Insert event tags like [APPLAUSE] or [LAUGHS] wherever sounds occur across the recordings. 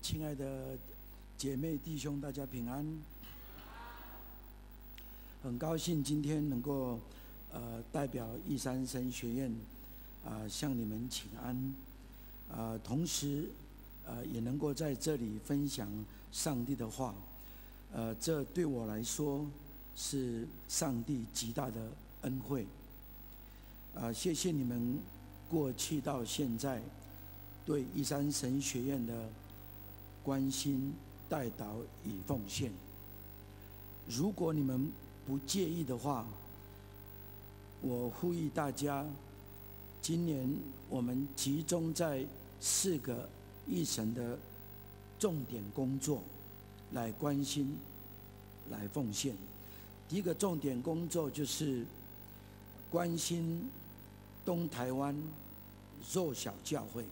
亲爱的姐妹弟兄，大家平安。很高兴今天能够呃代表义山神学院啊、向你们请安啊、呃，同时呃也能够在这里分享上帝的话，呃，这对我来说是上帝极大的恩惠啊、呃！谢谢你们过去到现在对义山神学院的。关心、代祷与奉献。如果你们不介意的话，我呼吁大家，今年我们集中在四个义神的重点工作来关心、来奉献。第一个重点工作就是关心东台湾弱小教会。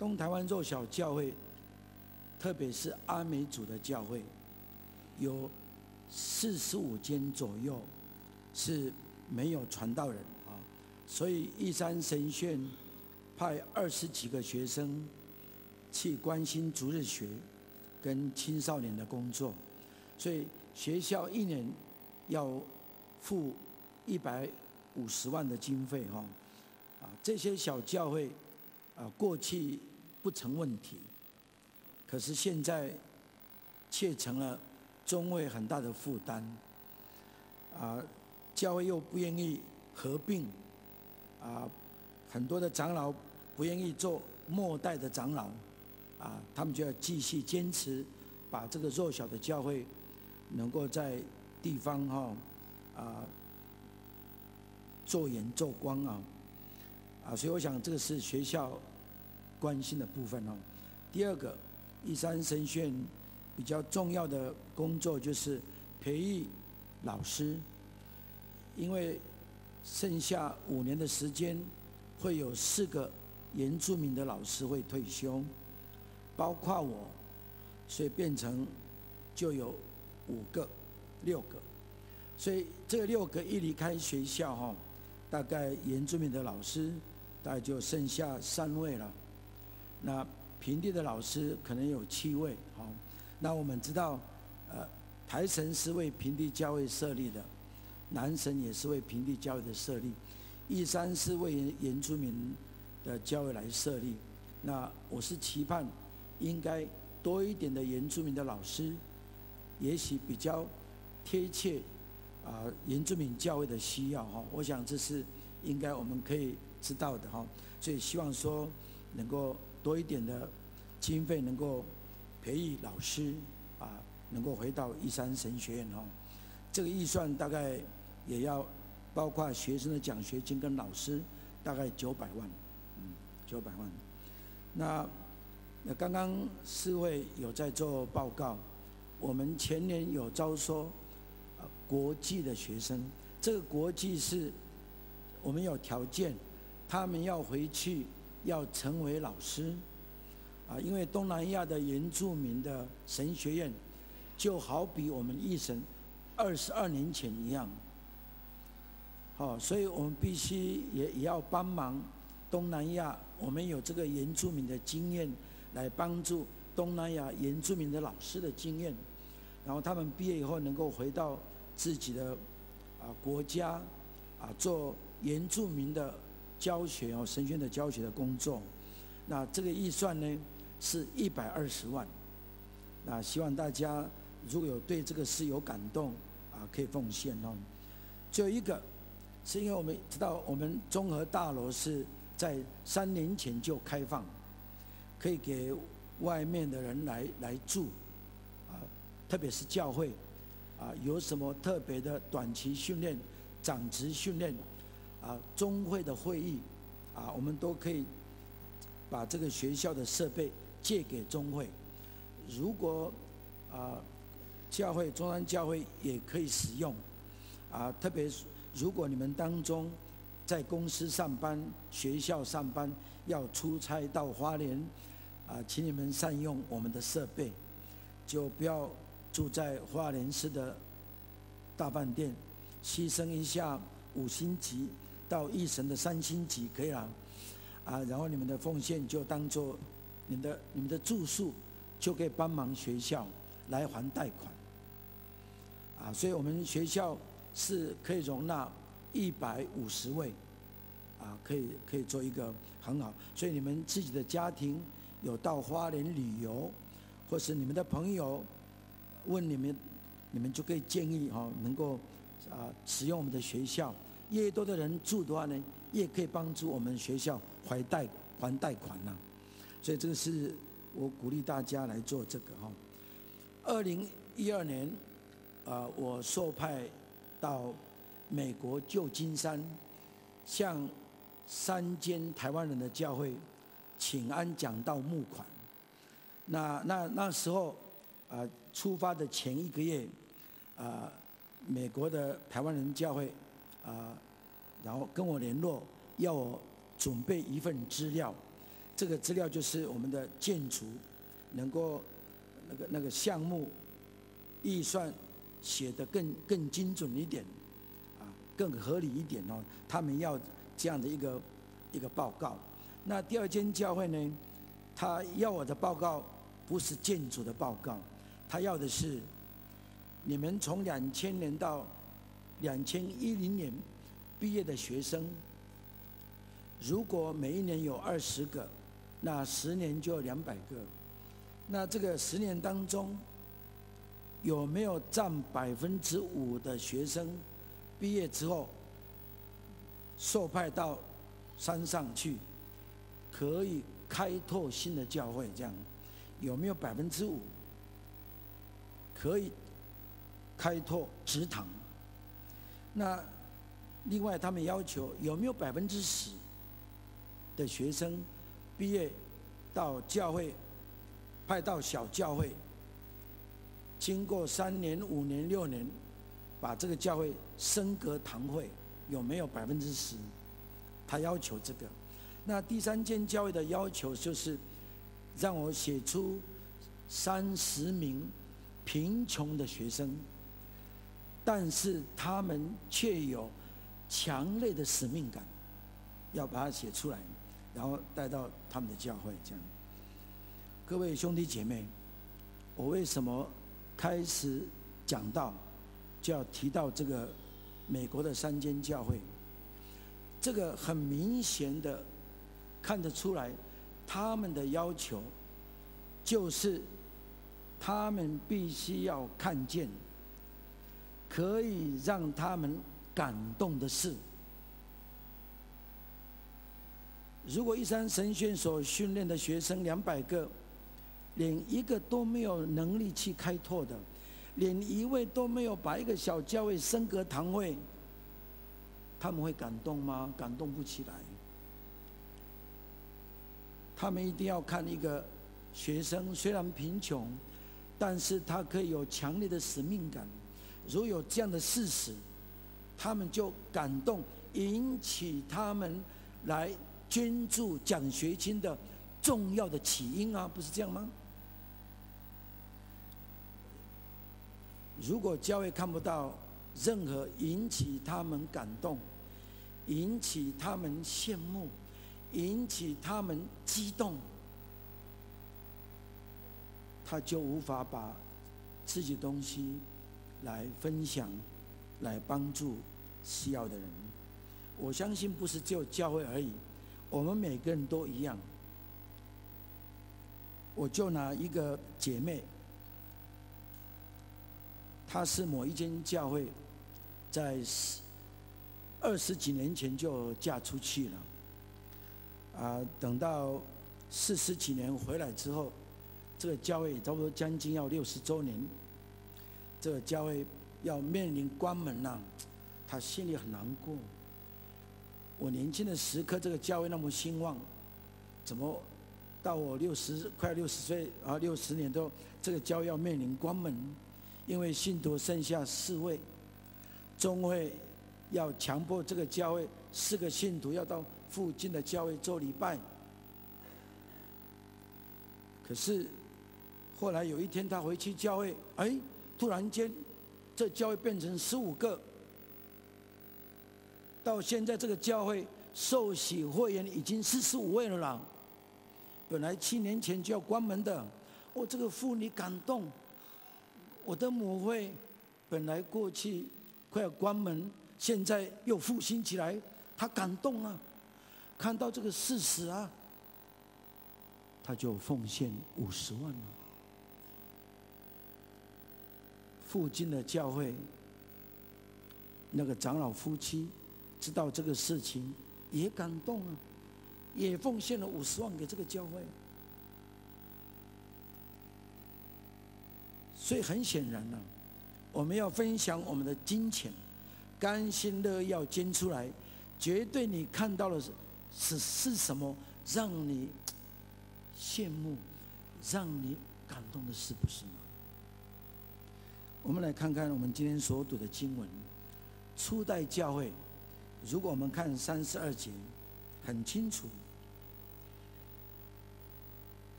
东台湾弱小教会，特别是阿美族的教会，有四十五间左右是没有传道人啊，所以义山神学院派二十几个学生去关心逐日学跟青少年的工作，所以学校一年要付一百五十万的经费哈，啊，这些小教会啊过去。不成问题，可是现在却成了中会很大的负担。啊，教会又不愿意合并，啊，很多的长老不愿意做末代的长老，啊，他们就要继续坚持，把这个弱小的教会能够在地方哈啊做盐做光啊，啊，所以我想这个是学校。关心的部分哦。第二个，一三神学比较重要的工作就是培育老师，因为剩下五年的时间，会有四个原住民的老师会退休，包括我，所以变成就有五个、六个，所以这六个一离开学校哈，大概原住民的老师大概就剩下三位了。那平地的老师可能有七位，好，那我们知道，呃，台神是为平地教会设立的，南神也是为平地教会的设立，义山是为原住民的教会来设立。那我是期盼应该多一点的原住民的老师，也许比较贴切啊、原住民教会的需要哈。我想这是应该我们可以知道的哈，所以希望说能够。多一点的经费能够培育老师啊，能够回到一山神学院哦。这个预算大概也要包括学生的奖学金跟老师，大概九百万，嗯，九百万。那那刚刚四位有在做报告，我们前年有招收啊国际的学生，这个国际是我们有条件，他们要回去。要成为老师，啊，因为东南亚的原住民的神学院，就好比我们一神二十二年前一样，好，所以我们必须也也要帮忙东南亚，我们有这个原住民的经验，来帮助东南亚原住民的老师的经验，然后他们毕业以后能够回到自己的啊国家，啊做原住民的。教学哦，神学的教学的工作，那这个预算呢是一百二十万，那希望大家如果有对这个事有感动啊，可以奉献哦。最后一个是因为我们知道我们综合大楼是在三年前就开放，可以给外面的人来来住啊，特别是教会啊，有什么特别的短期训练、长职训练。啊，中会的会议，啊，我们都可以把这个学校的设备借给中会。如果啊，教会中山教会也可以使用。啊，特别是如果你们当中在公司上班、学校上班，要出差到花莲，啊，请你们善用我们的设备，就不要住在花莲市的大饭店，牺牲一下五星级。到一神的三星级可以了，啊，然后你们的奉献就当做你们的你们的住宿就可以帮忙学校来还贷款。啊，所以我们学校是可以容纳一百五十位，啊，可以可以做一个很好。所以你们自己的家庭有到花莲旅游，或是你们的朋友问你们，你们就可以建议哈，能够啊使用我们的学校。越多的人住的话呢，越可以帮助我们学校还贷还贷款呐。所以这个是我鼓励大家来做这个哈。二零一二年。啊，我受派到美国旧金山，向三间台湾人的教会请安讲道募款。那那那时候啊，出发的前一个月，啊，美国的台湾人教会啊，然后跟我联络，要我准备一份资料。这个资料就是我们的建筑能够那个那个项目预算。写得更更精准一点，啊，更合理一点哦。他们要这样的一个一个报告。那第二间教会呢，他要我的报告不是建筑的报告，他要的是你们从两千年到两千一零年毕业的学生，如果每一年有二十个，那十年就有两百个。那这个十年当中，有没有占百分之五的学生毕业之后受派到山上去，可以开拓新的教会？这样有没有百分之五可以开拓职堂？那另外他们要求有没有百分之十的学生毕业到教会派到小教会？经过三年、五年、六年，把这个教会升格堂会，有没有百分之十？他要求这个。那第三间教会的要求就是，让我写出三十名贫穷的学生，但是他们却有强烈的使命感，要把它写出来，然后带到他们的教会。这样，各位兄弟姐妹，我为什么？开始讲到，就要提到这个美国的三间教会。这个很明显的看得出来，他们的要求就是他们必须要看见可以让他们感动的事。如果一山神学院所训练的学生两百个，连一个都没有能力去开拓的，连一位都没有把一个小教会升格堂会，他们会感动吗？感动不起来。他们一定要看一个学生虽然贫穷，但是他可以有强烈的使命感。如有这样的事实，他们就感动，引起他们来捐助奖学金的重要的起因啊，不是这样吗？如果教会看不到任何引起他们感动、引起他们羡慕、引起他们激动，他就无法把自己东西来分享、来帮助需要的人。我相信不是只有教会而已，我们每个人都一样。我就拿一个姐妹。她是某一间教会，在二十几年前就嫁出去了，啊，等到四十几年回来之后，这个教会差不多将近要六十周年，这个教会要面临关门了，他心里很难过。我年轻的时刻，这个教会那么兴旺，怎么到我六十快六十岁啊，六十年都这个教会要面临关门？因为信徒剩下四位，中会要强迫这个教会四个信徒要到附近的教会做礼拜。可是后来有一天他回去教会，哎，突然间这教会变成十五个，到现在这个教会受洗会员已经四十五位了啦。本来七年前就要关门的，我这个妇女感动，我的母会本来过去快要关门，现在又复兴起来，他感动啊，看到这个事实啊，他就奉献五十万了。附近的教会那个长老夫妻知道这个事情，也感动啊。也奉献了五十万给这个教会，所以很显然呢、我们要分享我们的金钱，甘心乐要捐出来，绝对你看到的是是是什么让你羡慕、让你感动的事，不是吗？我们来看看我们今天所读的经文，初代教会，如果我们看三十二节。很清楚，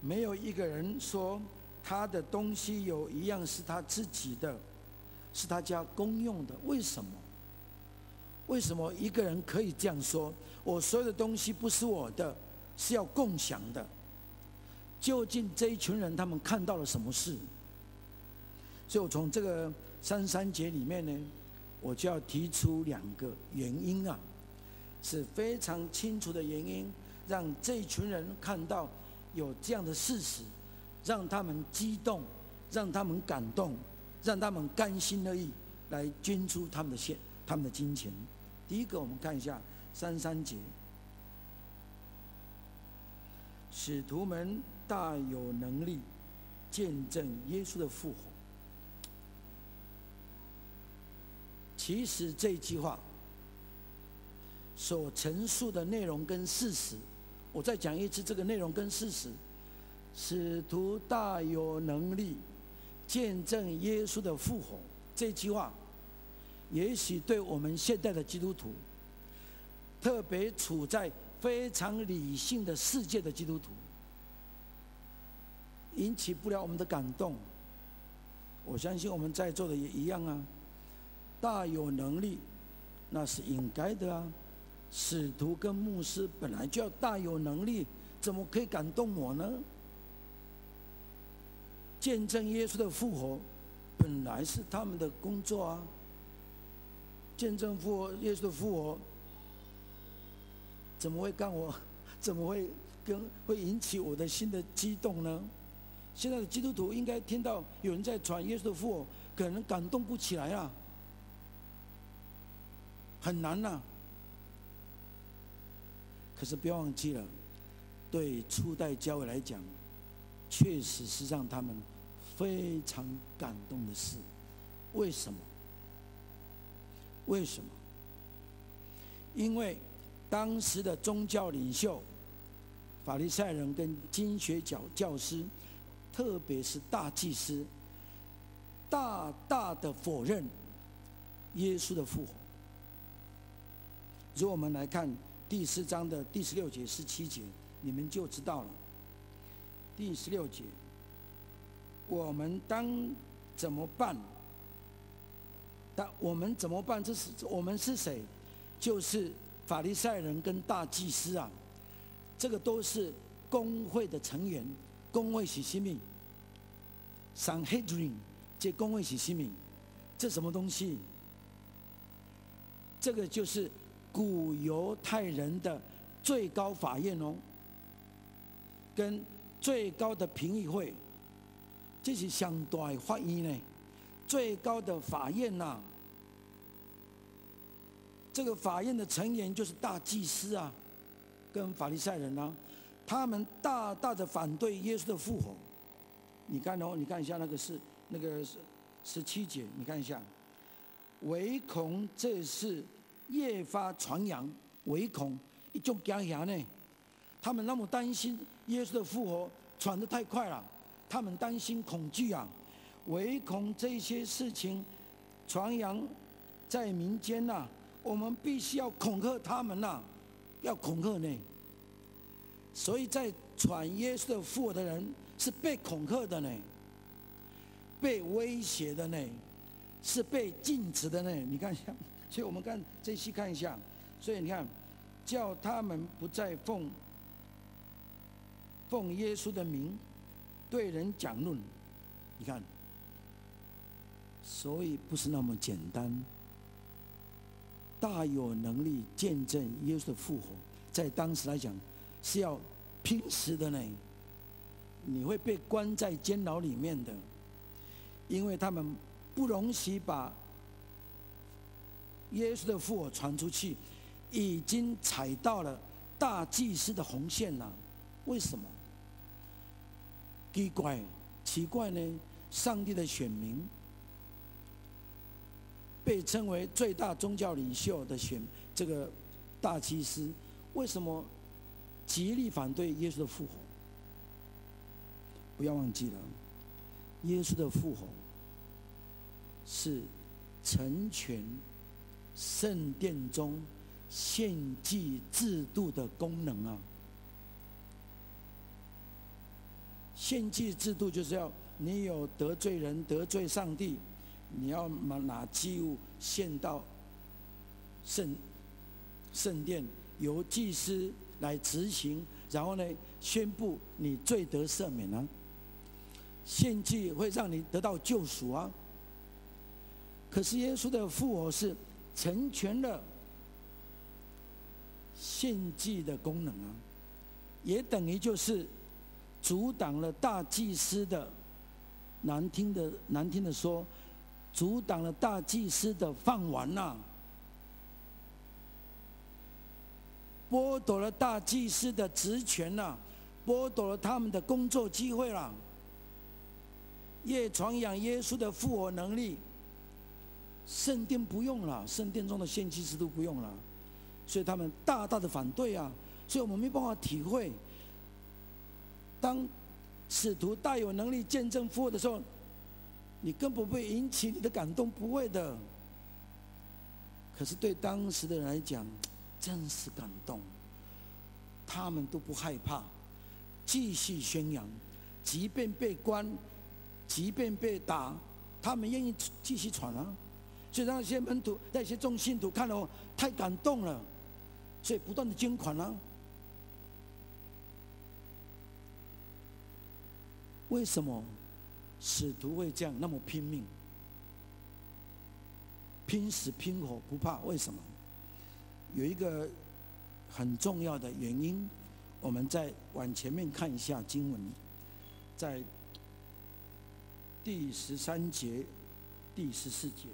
没有一个人说他的东西有一样是他自己的，是他家公用的。为什么？为什么一个人可以这样说？我所有的东西不是我的，是要共享的。究竟这一群人他们看到了什么事？所以我从这个三三节里面呢，我就要提出两个原因啊。是非常清楚的原因，让这一群人看到有这样的事实，让他们激动，让他们感动，让他们甘心乐意来捐出他们的献、他们的金钱。第一个，我们看一下三三节，使徒们大有能力见证耶稣的复活。其实这句话。所陈述的内容跟事实，我再讲一次这个内容跟事实。使徒大有能力见证耶稣的复活，这句话，也许对我们现代的基督徒，特别处在非常理性的世界的基督徒，引起不了我们的感动。我相信我们在座的也一样啊，大有能力，那是应该的啊。使徒跟牧师本来就要大有能力，怎么可以感动我呢？见证耶稣的复活，本来是他们的工作啊。见证复活，耶稣的复活，怎么会干我？[LAUGHS] 怎么会跟会引起我的心的激动呢？现在的基督徒应该听到有人在传耶稣的复活，可能感动不起来啊，很难呐、可是不要忘记了，对初代教会来讲，确实是让他们非常感动的事。为什么？为什么？因为当时的宗教领袖、法利赛人跟经学教教师，特别是大祭司，大大的否认耶稣的复活。如果我们来看。第四章的第十六节、十七节，你们就知道了。第十六节，我们当怎么办？但我们怎么办？这是我们是谁？就是法利赛人跟大祭司啊，这个都是公会的成员。公会是什么上黑主任这公会是什么？这什么东西？这个就是。古犹太人的最高法院哦，跟最高的评议会，这是相对法院呢。最高的法院呐、这个法院的成员就是大祭司啊，跟法利赛人呐、啊，他们大大的反对耶稣的复活。你看哦，你看一下那个是那个是十七节，你看一下，唯恐这是。越发传扬，唯恐一种惊吓呢。他们那么担心耶稣的复活传得太快了，他们担心恐惧啊，唯恐这些事情传扬在民间呐、我们必须要恐吓他们呐、要恐吓呢。所以在传耶稣的复活的人是被恐吓的呢，被威胁的呢，是被禁止的呢。你看一下。所以我们看这细看一下，所以你看，叫他们不再奉奉耶稣的名对人讲论。你看，所以不是那么简单。大有能力见证耶稣的复活，在当时来讲是要拼死的呢。你会被关在监牢里面的，因为他们不容许把耶稣的复活传出去，已经踩到了大祭司的红线了。为什么？奇怪，奇怪呢？上帝的选民被称为最大宗教领袖的选这个大祭司，为什么极力反对耶稣的复活？不要忘记了，耶稣的复活是成全圣殿中献祭制度的功能啊！献祭制度就是要你有得罪人、得罪上帝，你要拿拿祭物献到圣圣殿，由祭司来执行，然后呢，宣布你罪得赦免啊。献祭会让你得到救赎啊！可是耶稣的复活是成全了献祭的功能啊，也等于就是阻挡了大祭司的难听的难听的说，阻挡了大祭司的饭碗呐，剥夺了大祭司的职权呐，剥夺了他们的工作机会了。越传扬耶稣的复活能力，圣殿不用了，圣殿中的献祭制度不用了，所以他们大大的反对啊！所以我们没办法体会，当使徒大有能力见证复活的时候，你根本不会引起你的感动，不会的。可是对当时的人来讲，真是感动，他们都不害怕，继续宣扬，即便被关。即便被打，他们愿意继续传啊！所以让那些门徒、那些众信徒看了太感动了，所以不断的捐款啊。为什么使徒会这样那么拼命、拼死拼活不怕？为什么？有一个很重要的原因，我们再往前面看一下经文，在。第十三节、第十四节，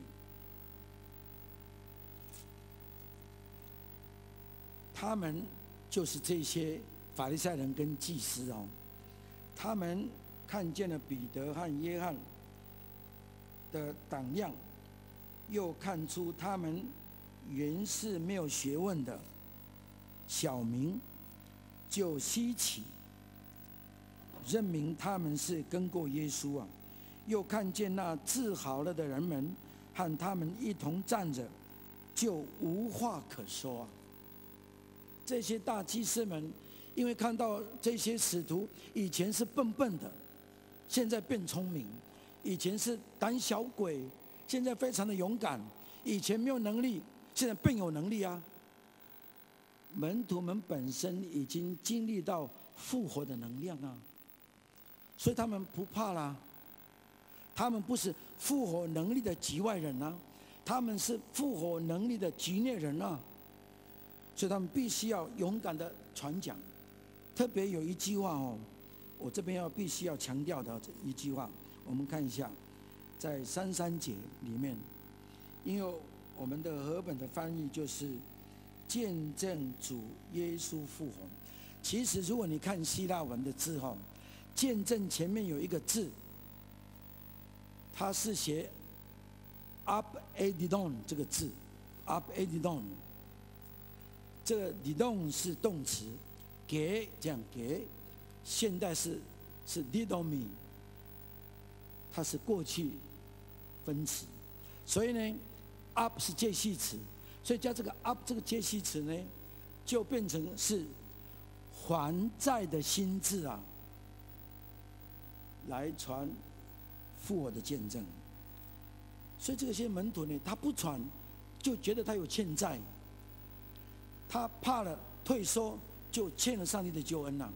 他们就是这些法利赛人跟祭司哦，他们看见了彼得和约翰的胆量，又看出他们原是没有学问的小民，就稀奇，认明他们是跟过耶稣啊。又看见那治好了的人们和他们一同站着，就无话可说啊。这些大祭司们，因为看到这些使徒以前是笨笨的，现在变聪明；以前是胆小鬼，现在非常的勇敢；以前没有能力，现在更有能力啊。门徒们本身已经经历到复活的能量啊，所以他们不怕啦。他们不是复活能力的局外人啊，他们是复活能力的局内人啊，所以他们必须要勇敢的传讲。特别有一句话哦，我这边要必须要强调的这一句话，我们看一下，在三三节里面，因为我们的和本的翻译就是见证主耶稣复活。其实如果你看希腊文的字哈，见证前面有一个字。它是写 “upedidon” 这个字，“upedidon”。这个 “do” 是动词，给这样给，现在是是 “didomi”，它是过去分词，所以呢，“up” 是介系词，所以加这个 “up” 这个介系词呢，就变成是还债的心智啊，来传。复活的见证，所以这些门徒呢，他不传，就觉得他有欠债，他怕了退缩，就欠了上帝的救恩呐。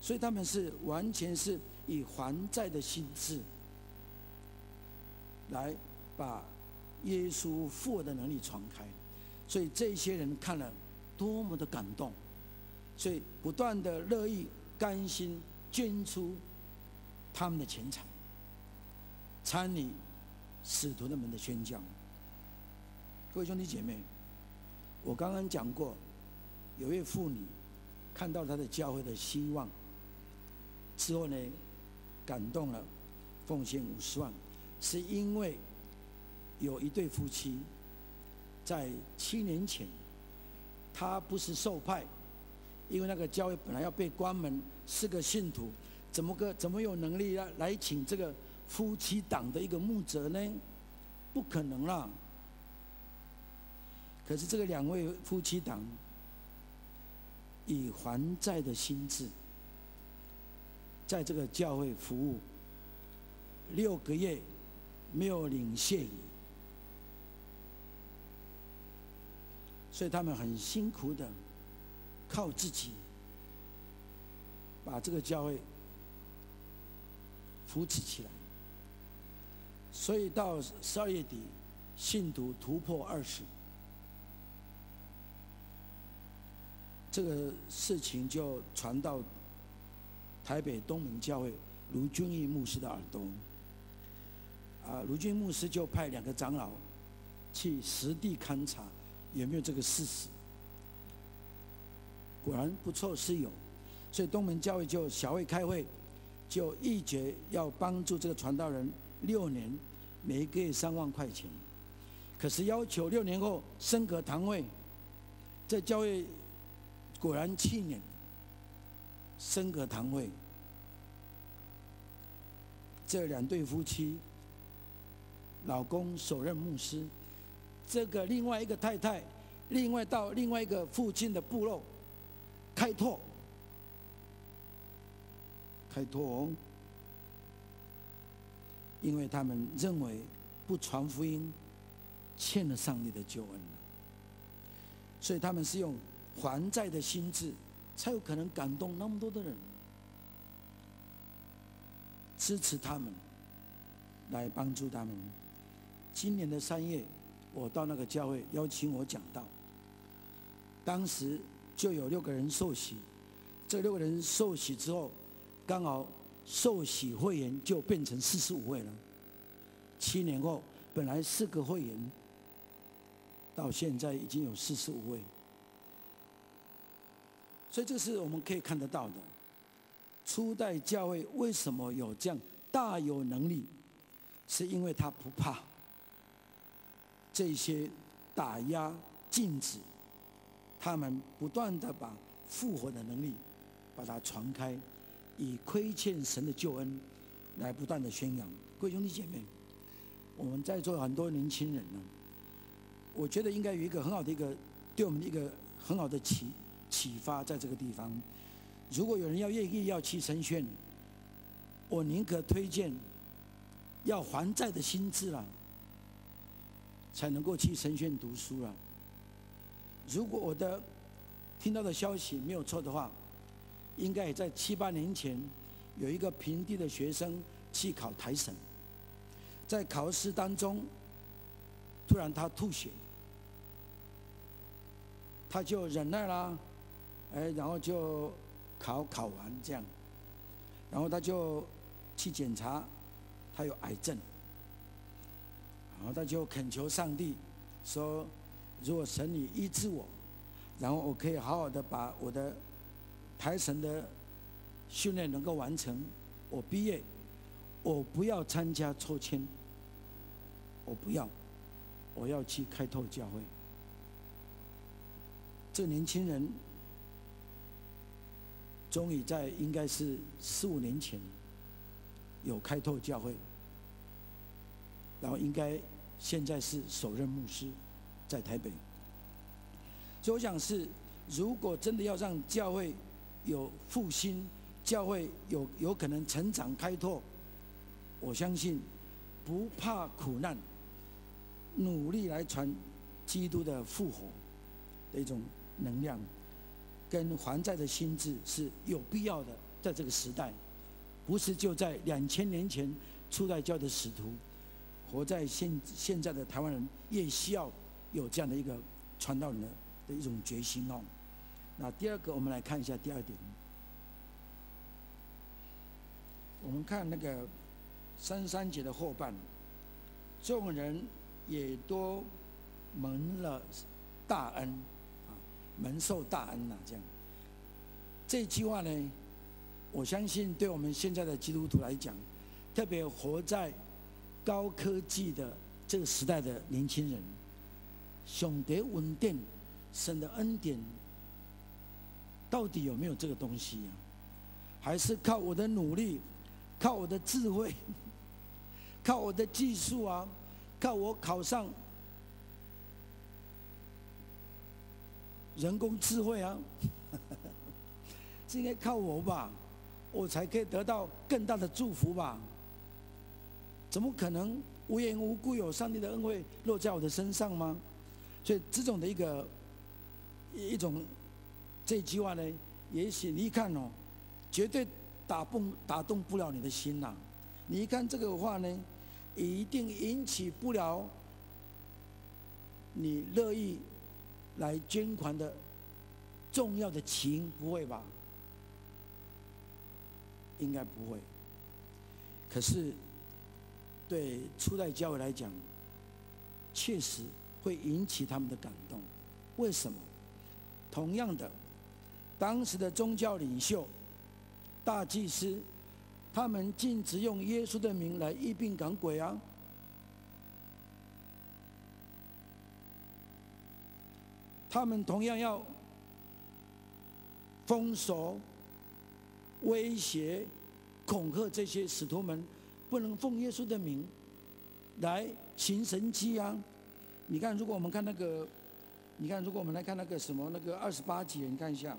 所以他们是完全是以还债的心志来把耶稣复活的能力传开。所以这些人看了多么的感动，所以不断的乐意甘心捐出他们的钱财，参与使徒的们的宣讲。各位兄弟姐妹，我刚刚讲过，有位妇女看到她的教会的希望之后呢，感动了，奉献五十万，是因为有一对夫妻。在七年前，他不是受派，因为那个教会本来要被关门，是个信徒，怎么个怎么有能力来来请这个夫妻档的一个牧者呢？不可能啦。可是这个两位夫妻档以还债的心志，在这个教会服务六个月，没有领谢礼。所以他们很辛苦的靠自己把这个教会扶持起来。所以到十二月底，信徒突破二十，这个事情就传到台北东门教会卢俊义牧师的耳朵。啊，卢俊牧师就派两个长老去实地勘察。有没有这个事实？果然不错，是有。所以东门教会就小会开会，就议决要帮助这个传道人六年，每个月三万块钱。可是要求六年后升格堂会，在教会果然七年升格堂会。这两对夫妻，老公首任牧师。这个另外一个太太，另外到另外一个父亲的部落开拓，开拓哦，因为他们认为不传福音欠了上帝的救恩，所以他们是用还债的心志，才有可能感动那么多的人支持他们，来帮助他们。今年的三月。我到那个教会邀请我讲道，当时就有六个人受洗，这六个人受洗之后，刚好受洗会员就变成四十五位了。七年后，本来四个会员，到现在已经有四十五位，所以这是我们可以看得到的。初代教会为什么有这样大有能力？是因为他不怕。这些打压、禁止，他们不断的把复活的能力把它传开，以亏欠神的救恩来不断的宣扬。各位兄弟姐妹，我们在座很多年轻人呢，我觉得应该有一个很好的一个对我们的一个很好的启启发，在这个地方。如果有人要愿意要去神学，我宁可推荐要还债的心志了。才能够去神学院读书了。如果我的听到的消息没有错的话，应该也在七八年前，有一个平地的学生去考台审，在考试当中，突然他吐血，他就忍耐啦，哎，然后就考考完这样，然后他就去检查，他有癌症。然后他就恳求上帝说：“如果神你医治我，然后我可以好好的把我的台神的训练能够完成，我毕业，我不要参加抽签，我不要，我要去开拓教会。”这年轻人终于在应该是四五年前有开拓教会。然后应该现在是首任牧师，在台北。所以我想是，如果真的要让教会有复兴，教会有有可能成长开拓，我相信不怕苦难，努力来传基督的复活的一种能量，跟还债的心志是有必要的，在这个时代，不是就在两千年前初代教的使徒，活在现现在的台湾人也需要有这样的一个传道人的的一种决心哦。那第二个，我们来看一下第二点。我们看那个三三节的后半，众人也都蒙了大恩，蒙受大恩呐，这样。这句话呢，我相信对我们现在的基督徒来讲，特别活在高科技的这个时代的年轻人，上得稳定神的恩典，到底有没有这个东西啊？还是靠我的努力？靠我的智慧，[LAUGHS] 靠我的技术啊，靠我考上人工智慧啊，[LAUGHS] 是应该靠我吧，我才可以得到更大的祝福吧？怎么可能无缘无故有上帝的恩惠落在我的身上吗？所以这种的一个一种这句话呢，也许你一看哦，绝对。打动打动不了你的心呐、你一看这个话呢，一定引起不了你乐意来捐款的重要的情，不会吧？应该不会。可是对初代教会来讲，确实会引起他们的感动。为什么？同样的，当时的宗教领袖。大祭司，他们禁止用耶稣的名来医病赶鬼啊！他们同样要封锁、威胁、恐吓这些使徒们，不能奉耶稣的名来行神迹啊！你看，如果我们看那个，你看，如果我们来看那个什么那个二十八节，你看一下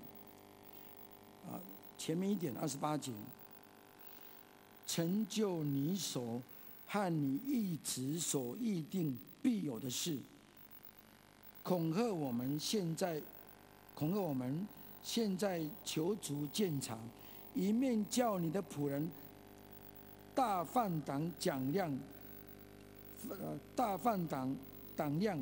啊。前面一点，二十八节，成就你所和你一直所预定必有的事，恐吓我们现在，恐吓我们现在求主鉴察，一面叫你的仆人大放胆讲量，呃，大放胆胆量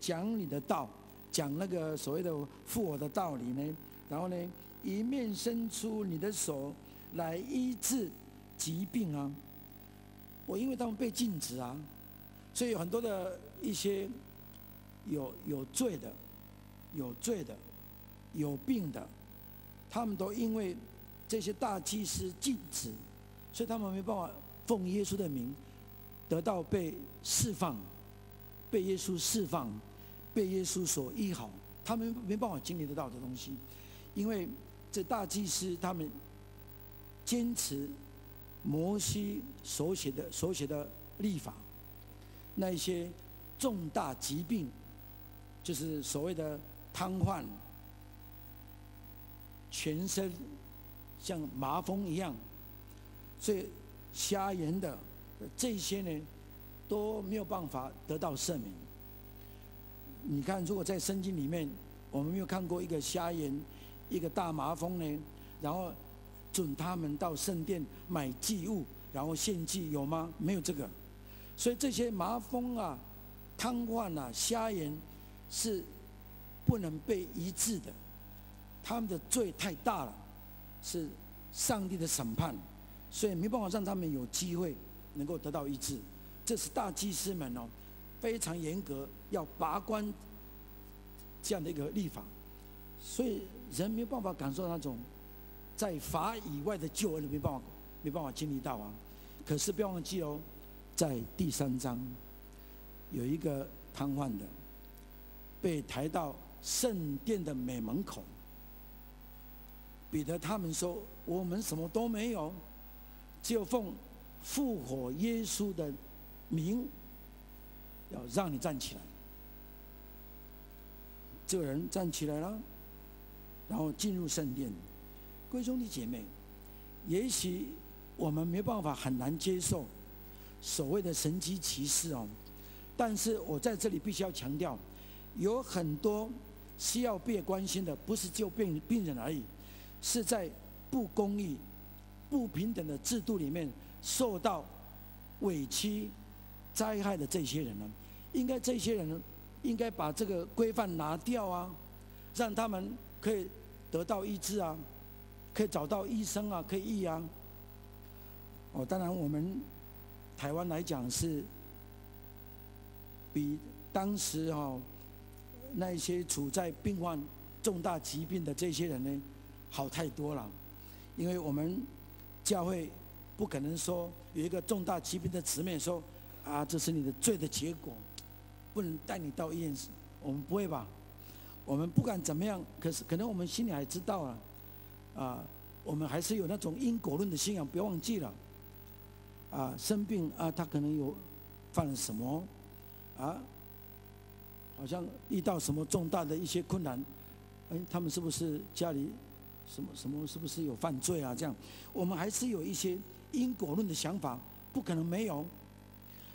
讲你的道，讲那个所谓的复活的道理呢，然后呢？一面伸出你的手来医治疾病啊！我因为他们被禁止啊，所以有很多的一些有有罪的、有罪的、有病的，他们都因为这些大祭司禁止，所以他们没办法奉耶稣的名得到被释放、被耶稣释放、被耶稣所医好，他们没办法经历得到的东西，因为。这大祭司他们坚持摩西所写的所写的律法，那一些重大疾病，就是所谓的瘫痪、全身像麻风一样，所以瞎眼的这些人都没有办法得到赦免。你看，如果在圣经里面，我们没有看过一个瞎眼。一个大麻风呢，然后准他们到圣殿买祭物，然后献祭，有吗？没有这个。所以这些麻风啊、瘫痪啊、瞎眼是不能被医治的，他们的罪太大了，是上帝的审判，所以没办法让他们有机会能够得到医治。这是大祭司们哦，非常严格要把关这样的一个立法，所以。人没办法感受那种在法以外的救恩，没办法，没办法经历到啊。可是不要忘记哦，在第三章有一个瘫痪的被抬到圣殿的美门口，彼得他们说：“我们什么都没有，只有奉复活耶稣的名，要让你站起来。”这个人站起来了。然后进入圣殿，各位兄弟姐妹，也许我们没办法很难接受所谓的神迹奇事哦，但是我在这里必须要强调，有很多需要被关心的，不是就病病人而已，是在不公义、不平等的制度里面受到委屈、灾害的这些人呢，应该这些人应该把这个规范拿掉啊，让他们可以得到医治啊，可以找到医生啊，可以医啊。哦，当然我们台湾来讲是比当时哈那一些处在病患重大疾病的这些人呢好太多了，因为我们。教会不可能说有一个重大疾病的层面说啊，这是你的罪的结果，不能带你到医院。我们不会吧？我们不管怎么样，可是可能我们心里还知道啊，啊，我们还是有那种因果论的信仰，不要忘记了。啊，生病啊，他可能有犯了什么啊？好像遇到什么重大的一些困难，哎，他们是不是家里？什么什么是不是有犯罪啊？这样，我们还是有一些因果论的想法，不可能没有。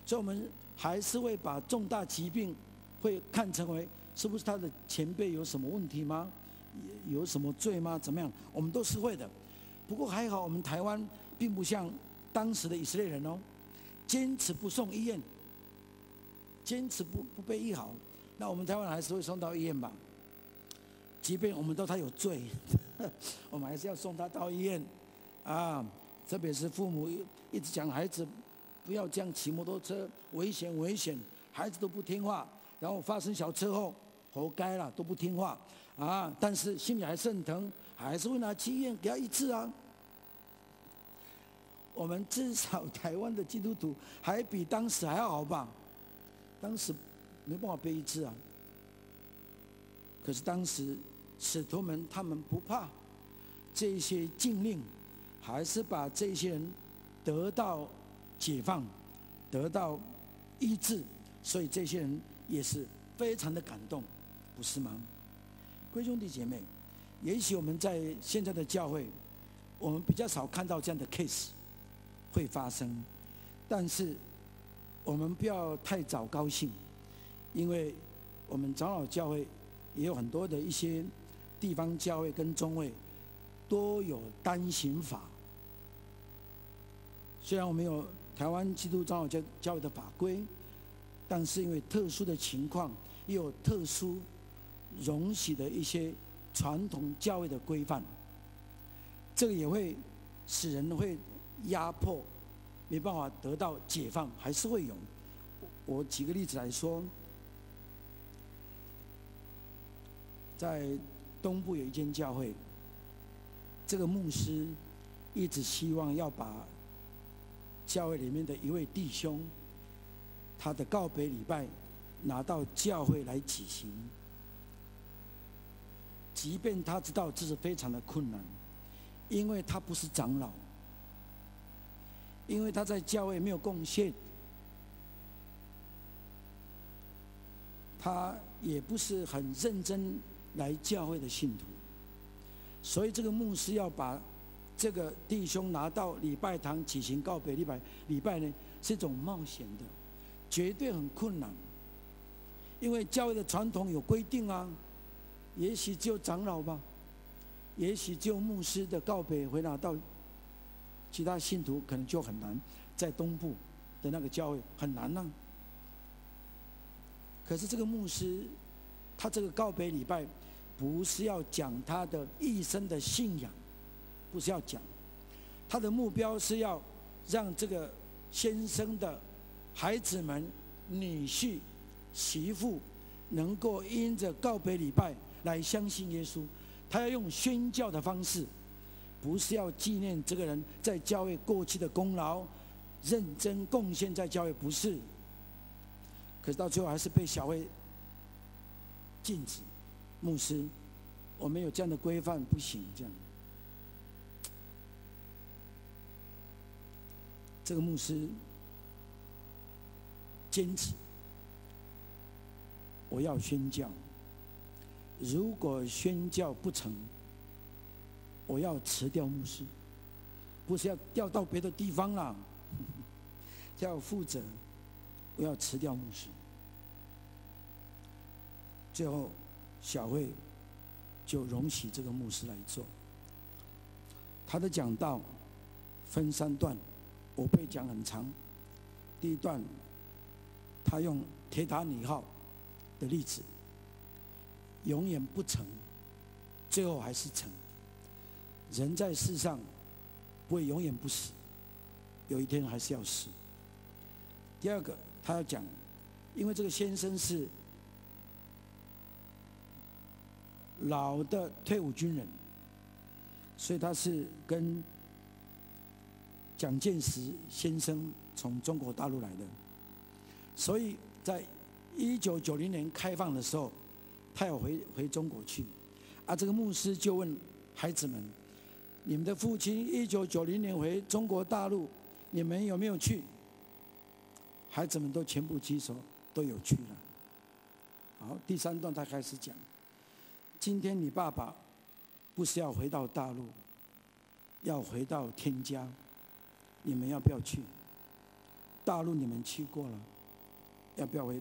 所以，我们还是会把重大疾病会看成为是不是他的前辈有什么问题吗？有什么罪吗？怎么样？我们都是会的。不过还好，我们台湾并不像当时的以色列人哦，坚持不送医院，坚持不不被医好。那我们台湾还是会送到医院吧？即便我们都他有罪。[LAUGHS] 我们还是要送他到医院，啊，特别是父母一直讲孩子不要这样骑摩托车，危险危险，孩子都不听话，然后发生小车祸，活该了，都不听话，啊，但是心里还是很疼，还是会拿去医院给他医治啊。我们至少 [LAUGHS] 台湾的基督徒还比当时还要好吧？当时没办法被医治啊，可是当时。使徒们他们不怕这些禁令，还是把这些人得到解放，得到医治，所以这些人也是非常的感动，不是吗？各位兄弟姐妹，也许我们在现在的教会，我们比较少看到这样的 case 会发生，但是我们不要太早高兴，因为我们长老教会也有很多的一些。地方教会跟中会都有单行法，虽然我们有台湾基督长老教教会的法规，但是因为特殊的情况，也有特殊容许的一些传统教会的规范，这个也会使人会压迫，没办法得到解放，还是会有。我举个例子来说，在。东部有一间教会，这个牧师一直希望要把教会里面的一位弟兄，他的告别礼拜拿到教会来举行，即便他知道这是非常的困难，因为他不是长老，因为他在教会没有贡献，他也不是很认真。来教会的信徒，所以这个牧师要把这个弟兄拿到礼拜堂举行告别礼拜，礼拜呢是一种冒险的，绝对很困难，因为教会的传统有规定啊，也许只有长老吧，也许只有牧师的告别会拿到，其他信徒可能就很难，在东部的那个教会很难呐、啊。可是这个牧师。他这个告别礼拜，不是要讲他的一生的信仰，不是要讲，他的目标是要让这个先生的孩子们、女婿、媳妇，能够因着告别礼拜来相信耶稣。他要用宣教的方式，不是要纪念这个人在教会过去的功劳、认真贡献在教会，不是。可是到最后还是被小会。禁止，牧师，我们有这样的规范，不行这样。这个牧师坚持，我要宣教。如果宣教不成，我要辞掉牧师，不是要调到别的地方啦，[LAUGHS] 要负责，我要辞掉牧师。最后，小会就容许这个牧师来做。他的讲道分三段，我不会讲很长。第一段，他用铁达尼号的例子，永远不成，最后还是成。人在世上不会永远不死，有一天还是要死。第二个，他要讲，因为这个先生是老的退伍军人，所以他是跟蒋介石先生从中国大陆来的，所以在一九九零年开放的时候，他要回回中国去，啊，这个牧师就问孩子们。你们的父亲一九九零年回中国大陆，你们有没有去？孩子们都全部举手，都有去了。好，第三段他开始讲：今天你爸爸不是要回到大陆，要回到天家，你们要不要去？大陆你们去过了，要不要回？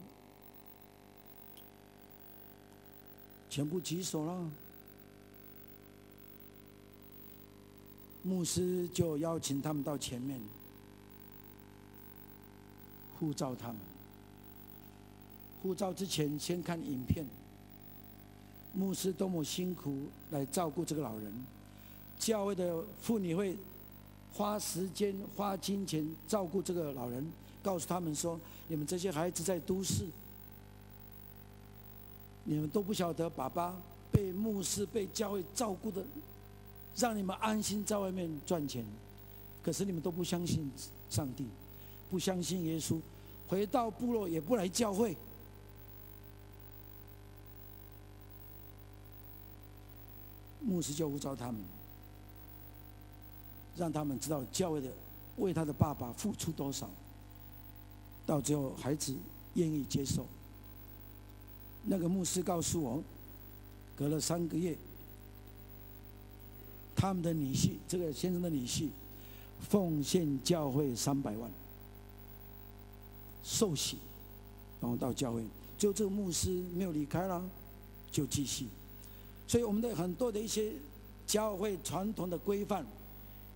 全部举手了。牧师就邀请他们到前面，呼召他们。呼召之前，先看影片。牧师多么辛苦来照顾这个老人，教会的妇女会花时间、花金钱照顾这个老人，告诉他们说：“你们这些孩子在都市，你们都不晓得爸爸被牧师、被教会照顾的。”让你们安心在外面赚钱，可是你们都不相信上帝，不相信耶稣，回到部落也不来教会。牧师就呼召他们，让他们知道教会的为他的爸爸付出多少。到最后，孩子愿意接受。那个牧师告诉我，隔了三个月。他们的女婿，这个先生的女婿，奉献教会三百万，受洗，然后到教会，就这个牧师没有离开了，就继续。所以我们的很多的一些教会传统的规范，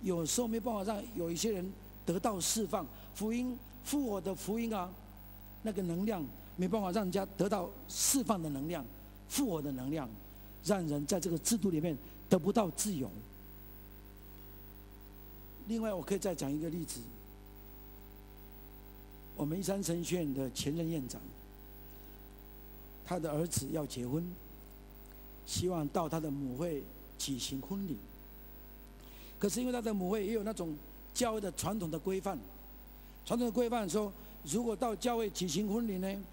有时候没办法让有一些人得到释放。福音复活的福音啊，那个能量没办法让人家得到释放的能量，复活的能量，让人在这个制度里面得不到自由。另外，我可以再讲一个例子。我们一三神学院的前任院长，他的儿子要结婚，希望到他的母会举行婚礼。可是因为他的母会也有那种教会的传统的规范，传统的规范说，如果到教会举行婚礼呢，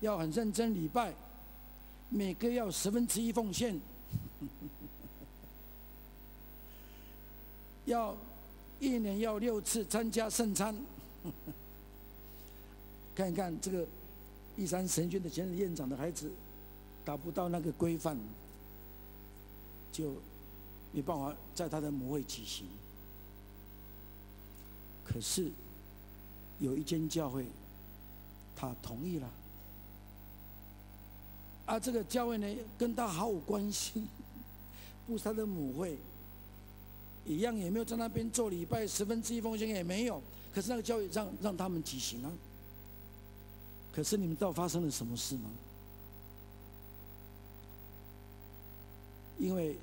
要很认真礼拜，每个要十分之一奉献，[LAUGHS] 要。一年要六次参加圣餐，[LAUGHS] 看一看这个一三神学的前任院长的孩子达不到那个规范，就没办法在他的母会举行。可是有一间教会，他同意了，而这个教会呢，跟他毫无关系，不是他的母会。一样也没有在那边做礼拜，十分之一奉献也没有。可是那个教会让让他们举行啊。可是你们知道发生了什么事吗？因为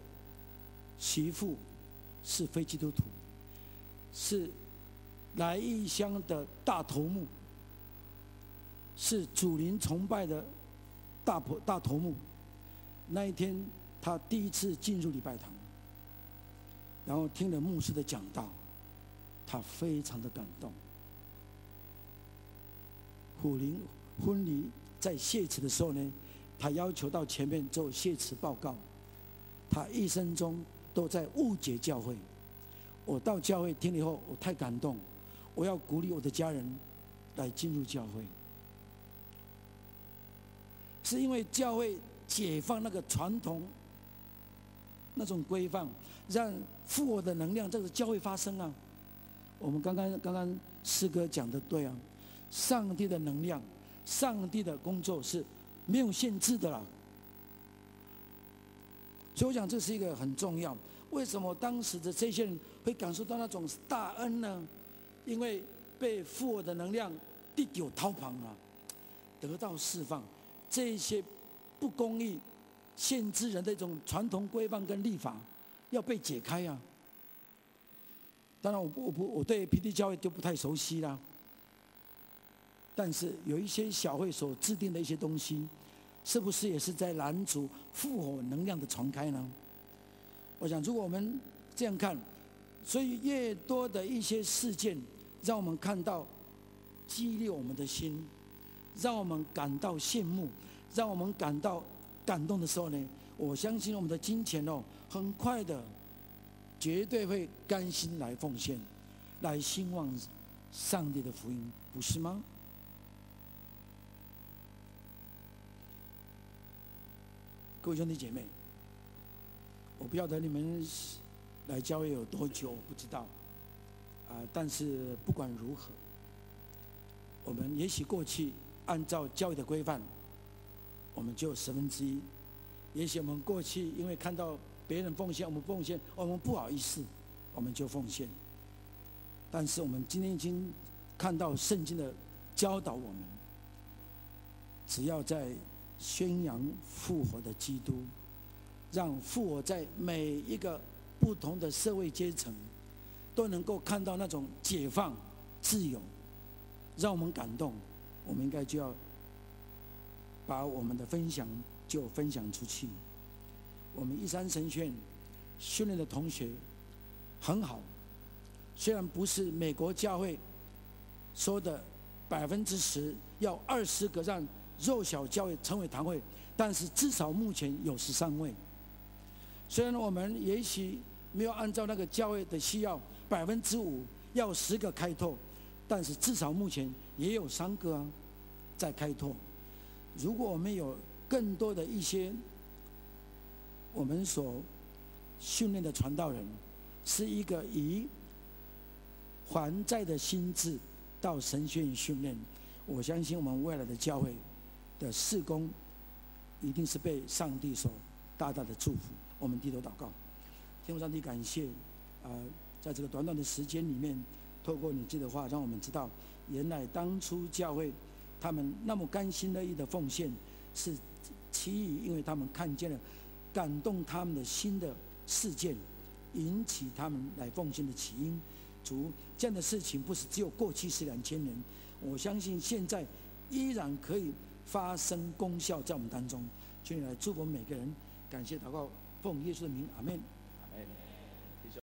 媳妇是非基督徒，是来义乡的大头目，是祖灵崇拜的大婆大头目。那一天，他第一次进入礼拜堂。然后听了牧师的讲道，他非常的感动。虎林婚礼在谢词的时候呢，他要求到前面做谢词报告。他一生中都在误解教会。我到教会听了以后，我太感动。我要鼓励我的家人来进入教会，是因为教会解放那个传统。那种规范，让复活的能量这个教会发生啊！我们刚刚刚刚诗歌讲的对啊，上帝的能量，上帝的工作是没有限制的啦。所以我想这是一个很重要。为什么当时的这些人会感受到那种大恩呢？因为被复活的能量地久掏旁啊，得到释放，这些不公义、限制人的一种传统规范跟立法要被解开啊。当然，我不我不我对平地教会就不太熟悉啦。但是有一些小会所制定的一些东西，是不是也是在拦阻复活能量的传开呢？我想，如果我们这样看，所以越多的一些事件，让我们看到激励我们的心，让我们感到羡慕，让我们感到感动的时候呢，我相信我们的金钱哦，很快的，绝对会甘心来奉献，来兴旺上帝的福音，不是吗？各位兄弟姐妹，我不晓得你们来教会有多久，我不知道，啊，但是不管如何，我们也许过去按照教育的规范，我们就十分之一；也许我们过去因为看到别人奉献，我们奉献，我们不好意思，我们就奉献。但是我们今天已经看到圣经的教导，我们只要在。宣扬复活的基督，让复活在每一个不同的社会阶层都能够看到那种解放、自由，让我们感动。我们应该就要把我们的分享就分享出去。我们一三神学院训练的同学很好，虽然不是美国教会说的百分之十，要二十个让。弱小教会成为堂会，但是至少目前有十三位。虽然我们也许没有按照那个教会的需要百分之五要十个开拓，但是至少目前也有三个啊在开拓。如果我们有更多的一些我们所训练的传道人，是一个以还债的心智到神学院训练，我相信我们未来的教会。的事工一定是被上帝所大大的祝福。我们低头祷告，天父上帝，感谢啊，在这个短短的时间里面，透过你这的话，让我们知道，原来当初教会他们那么甘心乐意的奉献，是其余因为他们看见了感动他们的心的事件，引起他们来奉献的起因。主，这样的事情不是只有过去是两千年，我相信现在依然可以。发生功效在我们当中，请你来祝福每个人。感谢祷告，奉耶稣的名，阿门。